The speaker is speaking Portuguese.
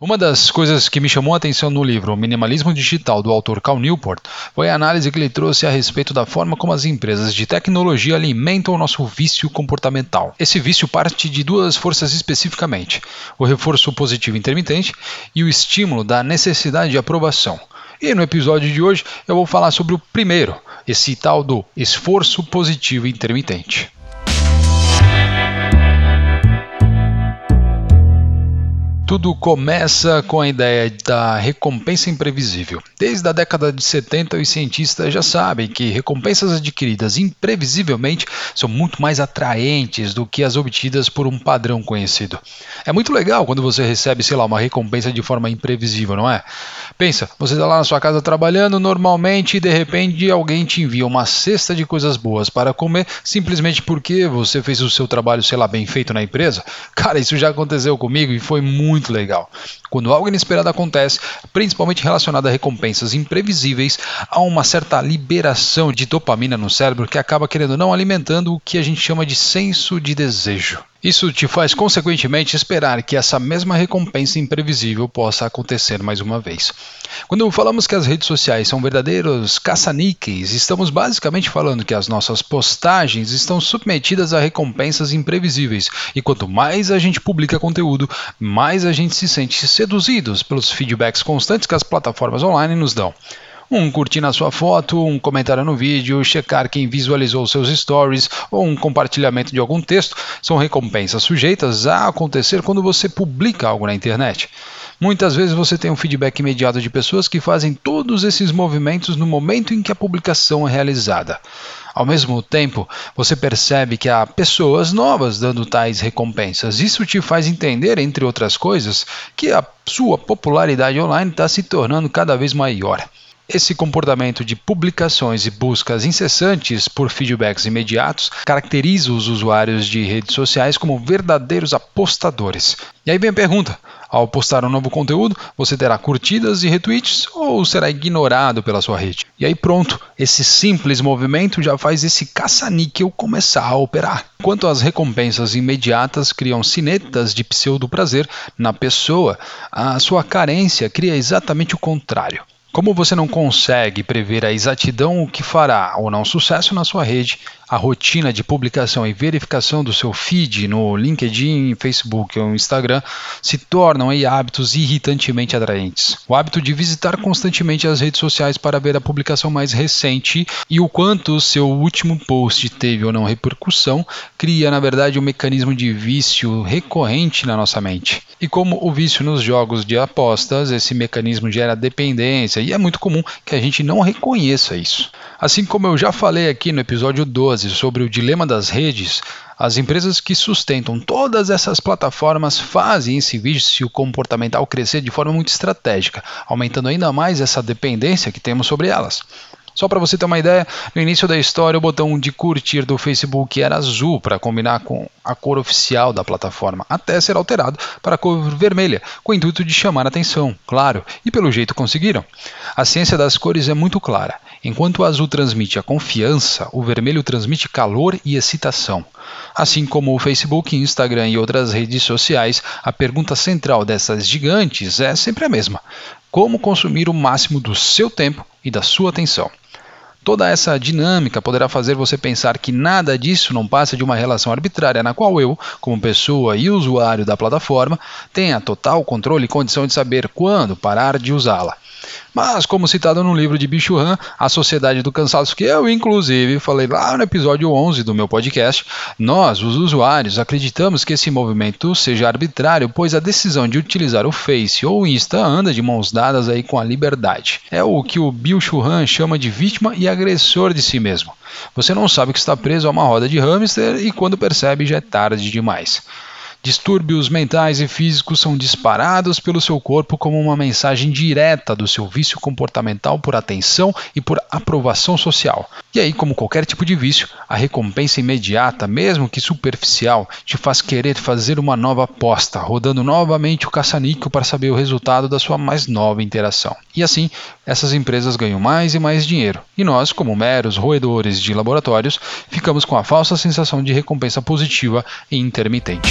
Uma das coisas que me chamou a atenção no livro O Minimalismo Digital do autor Cal Newport foi a análise que ele trouxe a respeito da forma como as empresas de tecnologia alimentam o nosso vício comportamental. Esse vício parte de duas forças especificamente: o reforço positivo intermitente e o estímulo da necessidade de aprovação. E no episódio de hoje eu vou falar sobre o primeiro, esse tal do esforço positivo intermitente. Tudo começa com a ideia da recompensa imprevisível. Desde a década de 70, os cientistas já sabem que recompensas adquiridas imprevisivelmente são muito mais atraentes do que as obtidas por um padrão conhecido. É muito legal quando você recebe, sei lá, uma recompensa de forma imprevisível, não é? Pensa, você está lá na sua casa trabalhando normalmente e de repente alguém te envia uma cesta de coisas boas para comer simplesmente porque você fez o seu trabalho, sei lá, bem feito na empresa. Cara, isso já aconteceu comigo e foi muito muito legal. Quando algo inesperado acontece, principalmente relacionado a recompensas imprevisíveis, há uma certa liberação de dopamina no cérebro que acaba querendo não alimentando o que a gente chama de senso de desejo. Isso te faz, consequentemente, esperar que essa mesma recompensa imprevisível possa acontecer mais uma vez. Quando falamos que as redes sociais são verdadeiros caça-níqueis, estamos basicamente falando que as nossas postagens estão submetidas a recompensas imprevisíveis, e quanto mais a gente publica conteúdo, mais a gente se sente seduzidos pelos feedbacks constantes que as plataformas online nos dão um curtir na sua foto, um comentário no vídeo, checar quem visualizou seus stories ou um compartilhamento de algum texto são recompensas sujeitas a acontecer quando você publica algo na internet. Muitas vezes você tem um feedback imediato de pessoas que fazem todos esses movimentos no momento em que a publicação é realizada. Ao mesmo tempo, você percebe que há pessoas novas dando tais recompensas. Isso te faz entender, entre outras coisas, que a sua popularidade online está se tornando cada vez maior. Esse comportamento de publicações e buscas incessantes por feedbacks imediatos caracteriza os usuários de redes sociais como verdadeiros apostadores. E aí vem a pergunta: ao postar um novo conteúdo, você terá curtidas e retweets ou será ignorado pela sua rede? E aí pronto, esse simples movimento já faz esse caça-níquel começar a operar. Quanto às recompensas imediatas criam cinetas de pseudo-prazer na pessoa, a sua carência cria exatamente o contrário. Como você não consegue prever a exatidão o que fará ou não sucesso na sua rede, a rotina de publicação e verificação do seu feed no LinkedIn, Facebook ou Instagram se tornam aí hábitos irritantemente atraentes. O hábito de visitar constantemente as redes sociais para ver a publicação mais recente e o quanto o seu último post teve ou não repercussão cria, na verdade, um mecanismo de vício recorrente na nossa mente. E como o vício nos jogos de apostas, esse mecanismo gera dependência e é muito comum que a gente não reconheça isso. Assim como eu já falei aqui no episódio 12 sobre o dilema das redes, as empresas que sustentam todas essas plataformas fazem esse vício comportamental crescer de forma muito estratégica, aumentando ainda mais essa dependência que temos sobre elas. Só para você ter uma ideia, no início da história o botão de curtir do Facebook era azul para combinar com a cor oficial da plataforma, até ser alterado para a cor vermelha, com o intuito de chamar atenção, claro, e pelo jeito conseguiram. A ciência das cores é muito clara. Enquanto o azul transmite a confiança, o vermelho transmite calor e excitação. Assim como o Facebook, Instagram e outras redes sociais, a pergunta central dessas gigantes é sempre a mesma: como consumir o máximo do seu tempo e da sua atenção? Toda essa dinâmica poderá fazer você pensar que nada disso não passa de uma relação arbitrária na qual eu, como pessoa e usuário da plataforma, tenha total controle e condição de saber quando parar de usá-la. Mas, como citado no livro de Bicho Han, A Sociedade do Cansaço, que eu inclusive falei lá no episódio 11 do meu podcast, nós, os usuários, acreditamos que esse movimento seja arbitrário, pois a decisão de utilizar o Face ou o Insta anda de mãos dadas aí com a liberdade. É o que o Bill Churran chama de vítima e agressor de si mesmo. Você não sabe que está preso a uma roda de hamster e quando percebe já é tarde demais. Distúrbios mentais e físicos são disparados pelo seu corpo como uma mensagem direta do seu vício comportamental por atenção e por aprovação social. E aí, como qualquer tipo de vício, a recompensa imediata, mesmo que superficial, te faz querer fazer uma nova aposta, rodando novamente o caça-níquel para saber o resultado da sua mais nova interação. E assim, essas empresas ganham mais e mais dinheiro. E nós, como meros roedores de laboratórios, ficamos com a falsa sensação de recompensa positiva e intermitente.